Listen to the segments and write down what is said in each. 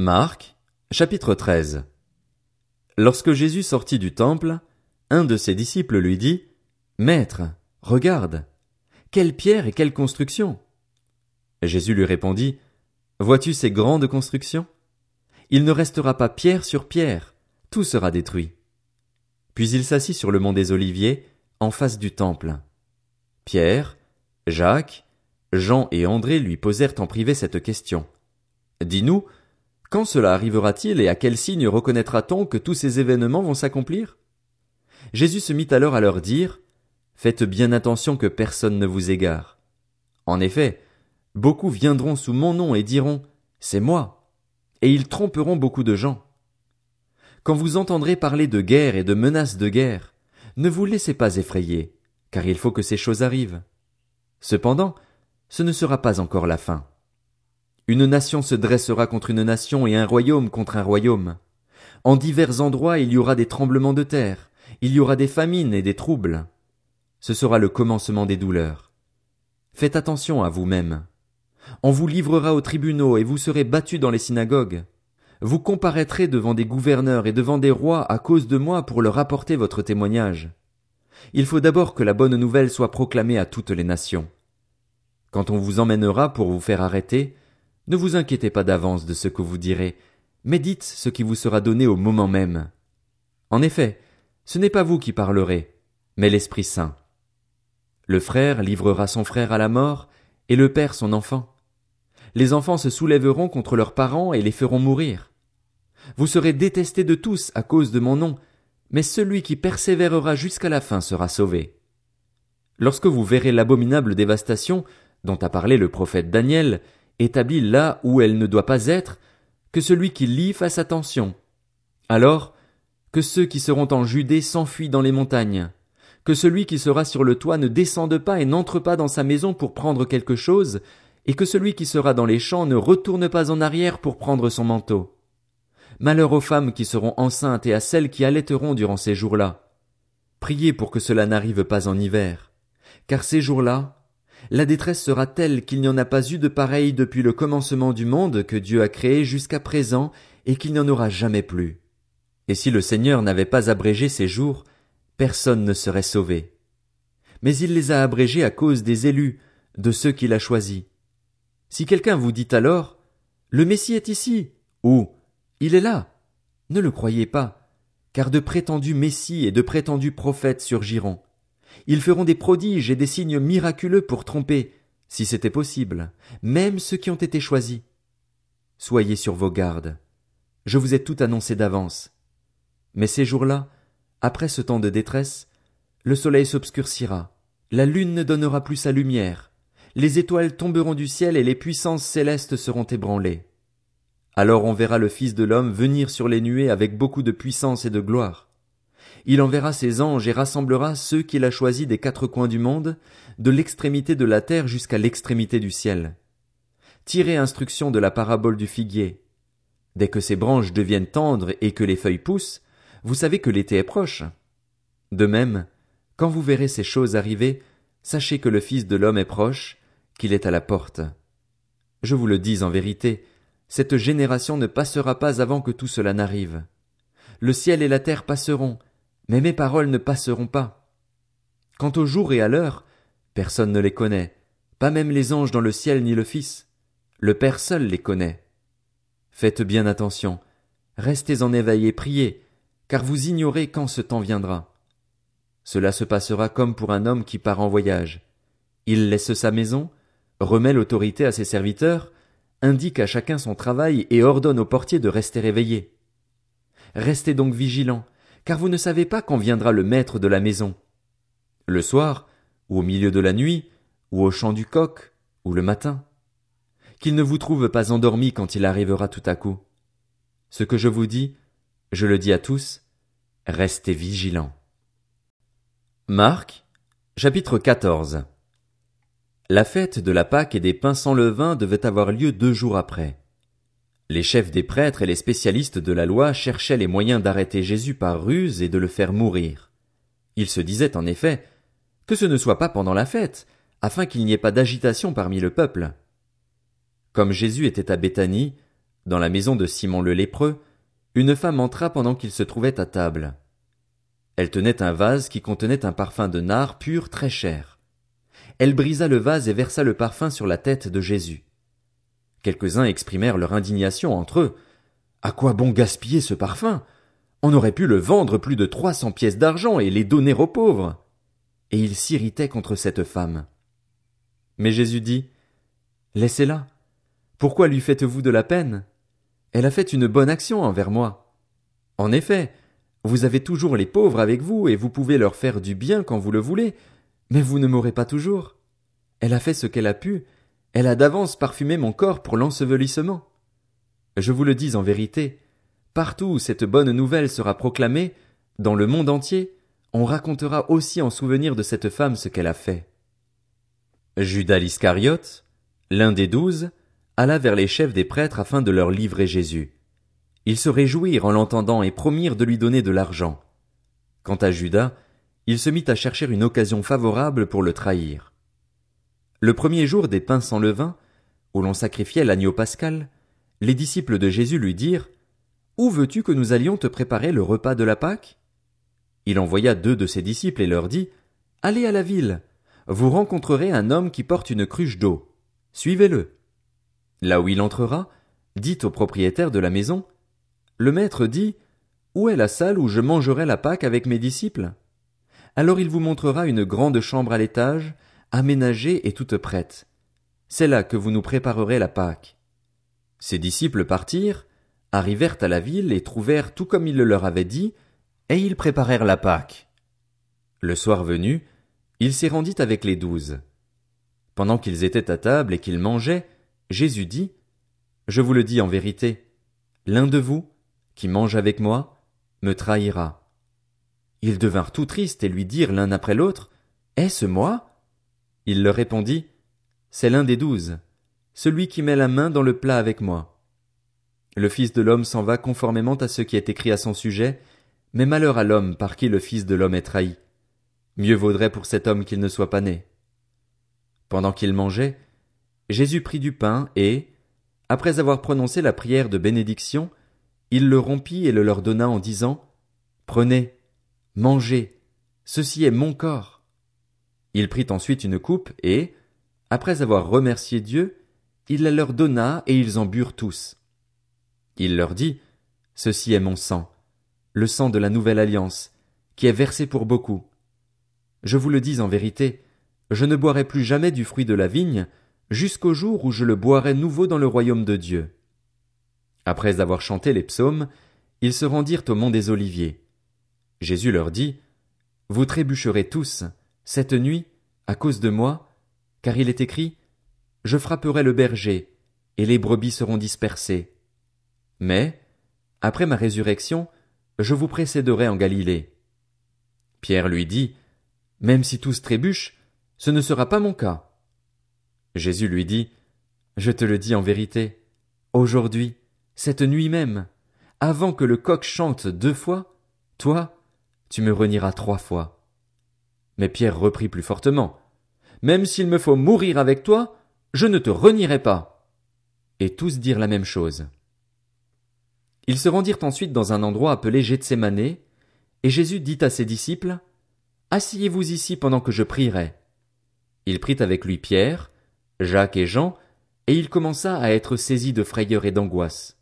Marc, chapitre 13 Lorsque Jésus sortit du temple, un de ses disciples lui dit, Maître, regarde, quelle pierre et quelle construction! Jésus lui répondit, Vois-tu ces grandes constructions? Il ne restera pas pierre sur pierre, tout sera détruit. Puis il s'assit sur le mont des Oliviers, en face du temple. Pierre, Jacques, Jean et André lui posèrent en privé cette question. Dis-nous, quand cela arrivera-t-il et à quel signe reconnaîtra-t-on que tous ces événements vont s'accomplir? Jésus se mit alors à leur dire, Faites bien attention que personne ne vous égare. En effet, beaucoup viendront sous mon nom et diront, C'est moi. Et ils tromperont beaucoup de gens. Quand vous entendrez parler de guerre et de menaces de guerre, ne vous laissez pas effrayer, car il faut que ces choses arrivent. Cependant, ce ne sera pas encore la fin. Une nation se dressera contre une nation et un royaume contre un royaume. En divers endroits il y aura des tremblements de terre, il y aura des famines et des troubles. Ce sera le commencement des douleurs. Faites attention à vous-même. On vous livrera aux tribunaux et vous serez battus dans les synagogues. Vous comparaîtrez devant des gouverneurs et devant des rois à cause de moi pour leur apporter votre témoignage. Il faut d'abord que la bonne nouvelle soit proclamée à toutes les nations. Quand on vous emmènera pour vous faire arrêter, ne vous inquiétez pas d'avance de ce que vous direz, mais dites ce qui vous sera donné au moment même. En effet, ce n'est pas vous qui parlerez, mais l'Esprit Saint. Le frère livrera son frère à la mort, et le père son enfant. Les enfants se soulèveront contre leurs parents et les feront mourir. Vous serez détestés de tous à cause de mon nom, mais celui qui persévérera jusqu'à la fin sera sauvé. Lorsque vous verrez l'abominable dévastation dont a parlé le prophète Daniel, établie là où elle ne doit pas être, que celui qui lit fasse attention. Alors, que ceux qui seront en Judée s'enfuient dans les montagnes, que celui qui sera sur le toit ne descende pas et n'entre pas dans sa maison pour prendre quelque chose, et que celui qui sera dans les champs ne retourne pas en arrière pour prendre son manteau. Malheur aux femmes qui seront enceintes et à celles qui allaiteront durant ces jours-là. Priez pour que cela n'arrive pas en hiver, car ces jours-là, la détresse sera telle qu'il n'y en a pas eu de pareil depuis le commencement du monde que Dieu a créé jusqu'à présent et qu'il n'y en aura jamais plus. Et si le Seigneur n'avait pas abrégé ces jours, personne ne serait sauvé. Mais il les a abrégés à cause des élus, de ceux qu'il a choisis. Si quelqu'un vous dit alors, le Messie est ici, ou, il est là, ne le croyez pas, car de prétendus Messies et de prétendus prophètes surgiront. Ils feront des prodiges et des signes miraculeux pour tromper, si c'était possible, même ceux qui ont été choisis. Soyez sur vos gardes. Je vous ai tout annoncé d'avance. Mais ces jours-là, après ce temps de détresse, le soleil s'obscurcira, la lune ne donnera plus sa lumière, les étoiles tomberont du ciel et les puissances célestes seront ébranlées. Alors on verra le Fils de l'homme venir sur les nuées avec beaucoup de puissance et de gloire. Il enverra ses anges et rassemblera ceux qu'il a choisis des quatre coins du monde, de l'extrémité de la terre jusqu'à l'extrémité du ciel. Tirez instruction de la parabole du figuier. Dès que ses branches deviennent tendres et que les feuilles poussent, vous savez que l'été est proche. De même, quand vous verrez ces choses arriver, sachez que le Fils de l'homme est proche, qu'il est à la porte. Je vous le dis en vérité, cette génération ne passera pas avant que tout cela n'arrive. Le ciel et la terre passeront, mais mes paroles ne passeront pas. Quant au jour et à l'heure, personne ne les connaît, pas même les anges dans le ciel ni le Fils. Le Père seul les connaît. Faites bien attention, restez en éveil et priez, car vous ignorez quand ce temps viendra. Cela se passera comme pour un homme qui part en voyage. Il laisse sa maison, remet l'autorité à ses serviteurs, indique à chacun son travail et ordonne au portier de rester éveillé. Restez donc vigilants, car vous ne savez pas quand viendra le maître de la maison. Le soir, ou au milieu de la nuit, ou au chant du coq, ou le matin. Qu'il ne vous trouve pas endormi quand il arrivera tout à coup. Ce que je vous dis, je le dis à tous, restez vigilants. Marc, chapitre 14 La fête de la Pâque et des pains sans levain devait avoir lieu deux jours après. Les chefs des prêtres et les spécialistes de la loi cherchaient les moyens d'arrêter Jésus par ruse et de le faire mourir. Ils se disaient en effet que ce ne soit pas pendant la fête, afin qu'il n'y ait pas d'agitation parmi le peuple. Comme Jésus était à Béthanie, Dans la maison de Simon le lépreux, une femme entra pendant qu'il se trouvait à table. Elle tenait un vase qui contenait un parfum de nard pur très cher. Elle brisa le vase et versa le parfum sur la tête de Jésus. Quelques-uns exprimèrent leur indignation entre eux. À quoi bon gaspiller ce parfum? On aurait pu le vendre plus de trois cents pièces d'argent et les donner aux pauvres. Et ils s'irritaient contre cette femme. Mais Jésus dit, Laissez-la. Pourquoi lui faites-vous de la peine? Elle a fait une bonne action envers moi. En effet, vous avez toujours les pauvres avec vous et vous pouvez leur faire du bien quand vous le voulez, mais vous ne m'aurez pas toujours. Elle a fait ce qu'elle a pu, elle a d'avance parfumé mon corps pour l'ensevelissement. Je vous le dis en vérité, partout où cette bonne nouvelle sera proclamée, dans le monde entier, on racontera aussi en souvenir de cette femme ce qu'elle a fait. Judas l'Iscariote, l'un des douze, alla vers les chefs des prêtres afin de leur livrer Jésus. Ils se réjouirent en l'entendant et promirent de lui donner de l'argent. Quant à Judas, il se mit à chercher une occasion favorable pour le trahir. Le premier jour des pains sans levain, où l'on sacrifiait l'agneau pascal, les disciples de Jésus lui dirent Où veux-tu que nous allions te préparer le repas de la Pâque? Il envoya deux de ses disciples et leur dit Allez à la ville, vous rencontrerez un homme qui porte une cruche d'eau. Suivez-le. Là où il entrera, dit au propriétaire de la maison, Le maître dit, Où est la salle où je mangerai la Pâque avec mes disciples? Alors il vous montrera une grande chambre à l'étage, aménagée et toute prête. C'est là que vous nous préparerez la Pâque. Ses disciples partirent, arrivèrent à la ville et trouvèrent tout comme il le leur avait dit, et ils préparèrent la Pâque. Le soir venu, il s'y rendit avec les douze. Pendant qu'ils étaient à table et qu'ils mangeaient, Jésus dit, Je vous le dis en vérité, l'un de vous, qui mange avec moi, me trahira. Ils devinrent tout tristes et lui dirent l'un après l'autre, Est-ce moi? Il leur répondit, C'est l'un des douze, celui qui met la main dans le plat avec moi. Le Fils de l'homme s'en va conformément à ce qui est écrit à son sujet, mais malheur à l'homme par qui le Fils de l'homme est trahi. Mieux vaudrait pour cet homme qu'il ne soit pas né. Pendant qu'il mangeait, Jésus prit du pain et, après avoir prononcé la prière de bénédiction, il le rompit et le leur donna en disant, Prenez, mangez, ceci est mon corps. Il prit ensuite une coupe et, après avoir remercié Dieu, il la leur donna et ils en burent tous. Il leur dit, Ceci est mon sang, le sang de la nouvelle alliance, qui est versé pour beaucoup. Je vous le dis en vérité, je ne boirai plus jamais du fruit de la vigne, jusqu'au jour où je le boirai nouveau dans le royaume de Dieu. Après avoir chanté les psaumes, ils se rendirent au mont des Oliviers. Jésus leur dit, Vous trébucherez tous, cette nuit, à cause de moi, car il est écrit, Je frapperai le berger, et les brebis seront dispersées. Mais, après ma résurrection, je vous précéderai en Galilée. Pierre lui dit, Même si tous trébuchent, ce ne sera pas mon cas. Jésus lui dit, Je te le dis en vérité, aujourd'hui, cette nuit même, avant que le coq chante deux fois, toi, tu me renieras trois fois. Mais Pierre reprit plus fortement, Même s'il me faut mourir avec toi, je ne te renierai pas. Et tous dirent la même chose. Ils se rendirent ensuite dans un endroit appelé Gethsemane, et Jésus dit à ses disciples, Asseyez-vous ici pendant que je prierai. Il prit avec lui Pierre, Jacques et Jean, et il commença à être saisi de frayeur et d'angoisse.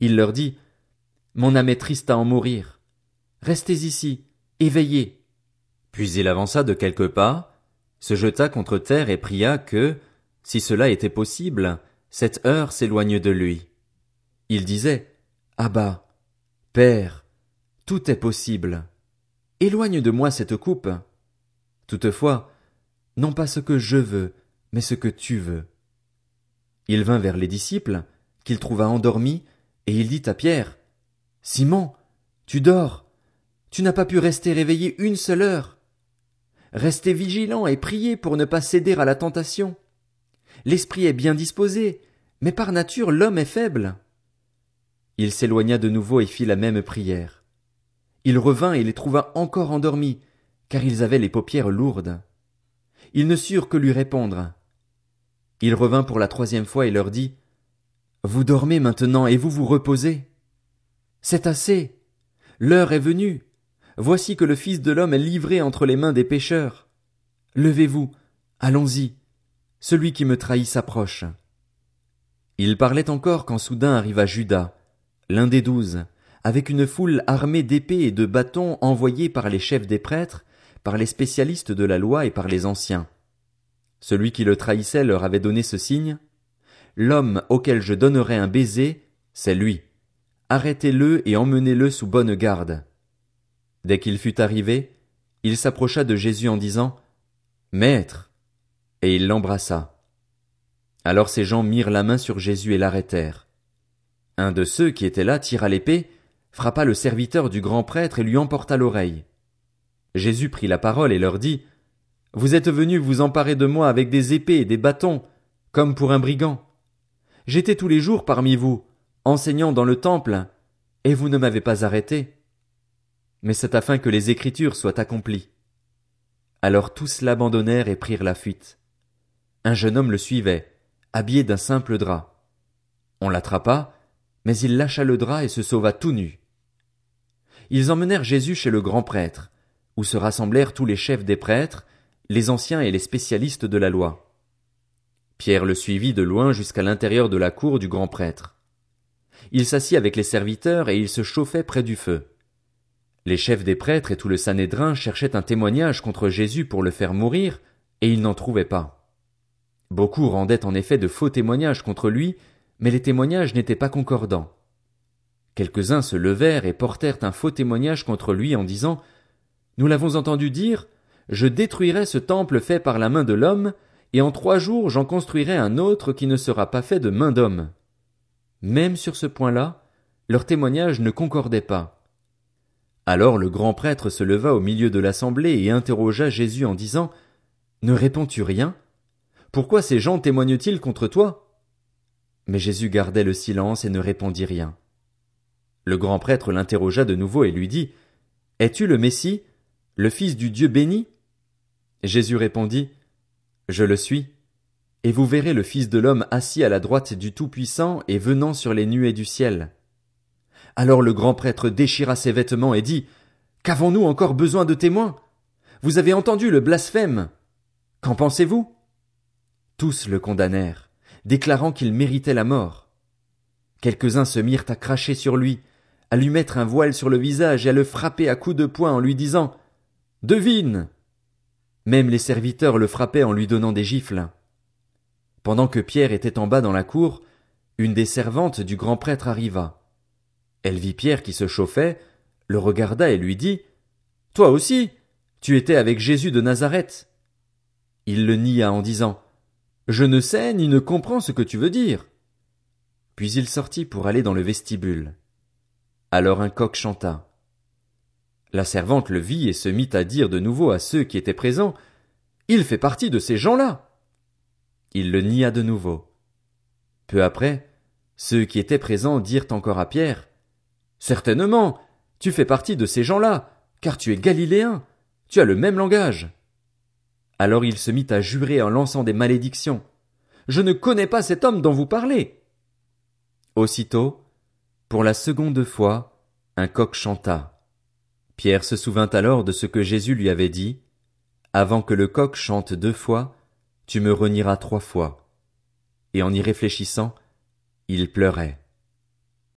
Il leur dit, Mon âme est triste à en mourir. Restez ici, éveillez. Puis il avança de quelques pas, se jeta contre terre et pria que, si cela était possible, cette heure s'éloigne de lui. Il disait, Abba, Père, tout est possible. Éloigne de moi cette coupe. Toutefois, non pas ce que je veux, mais ce que tu veux. Il vint vers les disciples, qu'il trouva endormis, et il dit à Pierre, Simon, tu dors, tu n'as pas pu rester réveillé une seule heure. Restez vigilant et priez pour ne pas céder à la tentation. L'esprit est bien disposé, mais par nature l'homme est faible. Il s'éloigna de nouveau et fit la même prière. Il revint et les trouva encore endormis, car ils avaient les paupières lourdes. Ils ne surent que lui répondre. Il revint pour la troisième fois et leur dit, Vous dormez maintenant et vous vous reposez. C'est assez. L'heure est venue. Voici que le Fils de l'homme est livré entre les mains des pécheurs. Levez-vous, allons-y. Celui qui me trahit s'approche. Il parlait encore quand soudain arriva Judas, l'un des douze, avec une foule armée d'épées et de bâtons envoyés par les chefs des prêtres, par les spécialistes de la loi et par les anciens. Celui qui le trahissait leur avait donné ce signe. L'homme auquel je donnerai un baiser, c'est lui. Arrêtez-le et emmenez-le sous bonne garde. Dès qu'il fut arrivé, il s'approcha de Jésus en disant, Maître! Et il l'embrassa. Alors ces gens mirent la main sur Jésus et l'arrêtèrent. Un de ceux qui étaient là tira l'épée, frappa le serviteur du grand prêtre et lui emporta l'oreille. Jésus prit la parole et leur dit, Vous êtes venus vous emparer de moi avec des épées et des bâtons, comme pour un brigand. J'étais tous les jours parmi vous, enseignant dans le temple, et vous ne m'avez pas arrêté. Mais c'est afin que les Écritures soient accomplies. Alors tous l'abandonnèrent et prirent la fuite. Un jeune homme le suivait, habillé d'un simple drap. On l'attrapa, mais il lâcha le drap et se sauva tout nu. Ils emmenèrent Jésus chez le grand prêtre, où se rassemblèrent tous les chefs des prêtres, les anciens et les spécialistes de la loi. Pierre le suivit de loin jusqu'à l'intérieur de la cour du grand prêtre. Il s'assit avec les serviteurs et il se chauffait près du feu. Les chefs des prêtres et tout le Sanhédrin cherchaient un témoignage contre Jésus pour le faire mourir, et ils n'en trouvaient pas. Beaucoup rendaient en effet de faux témoignages contre lui, mais les témoignages n'étaient pas concordants. Quelques-uns se levèrent et portèrent un faux témoignage contre lui en disant Nous l'avons entendu dire Je détruirai ce temple fait par la main de l'homme, et en trois jours j'en construirai un autre qui ne sera pas fait de main d'homme. Même sur ce point-là, leur témoignage ne concordait pas. Alors le grand prêtre se leva au milieu de l'assemblée et interrogea Jésus en disant Ne réponds-tu rien? Pourquoi ces gens témoignent-ils contre toi? Mais Jésus gardait le silence et ne répondit rien. Le grand prêtre l'interrogea de nouveau et lui dit Es-tu le Messie, le Fils du Dieu béni? Jésus répondit Je le suis. Et vous verrez le Fils de l'homme assis à la droite du Tout-Puissant et venant sur les nuées du ciel. Alors le grand prêtre déchira ses vêtements et dit Qu'avons-nous encore besoin de témoins? Vous avez entendu le blasphème. Qu'en pensez-vous? Tous le condamnèrent, déclarant qu'il méritait la mort. Quelques-uns se mirent à cracher sur lui, à lui mettre un voile sur le visage et à le frapper à coups de poing en lui disant Devine Même les serviteurs le frappaient en lui donnant des gifles. Pendant que Pierre était en bas dans la cour, une des servantes du grand prêtre arriva. Elle vit Pierre qui se chauffait, le regarda et lui dit Toi aussi, tu étais avec Jésus de Nazareth. Il le nia en disant Je ne sais ni ne comprends ce que tu veux dire. Puis il sortit pour aller dans le vestibule. Alors un coq chanta. La servante le vit et se mit à dire de nouveau à ceux qui étaient présents Il fait partie de ces gens-là. Il le nia de nouveau. Peu après, ceux qui étaient présents dirent encore à Pierre Certainement, tu fais partie de ces gens-là, car tu es galiléen, tu as le même langage. Alors il se mit à jurer en lançant des malédictions. Je ne connais pas cet homme dont vous parlez. Aussitôt, pour la seconde fois, un coq chanta. Pierre se souvint alors de ce que Jésus lui avait dit. Avant que le coq chante deux fois, tu me renieras trois fois. Et en y réfléchissant, il pleurait.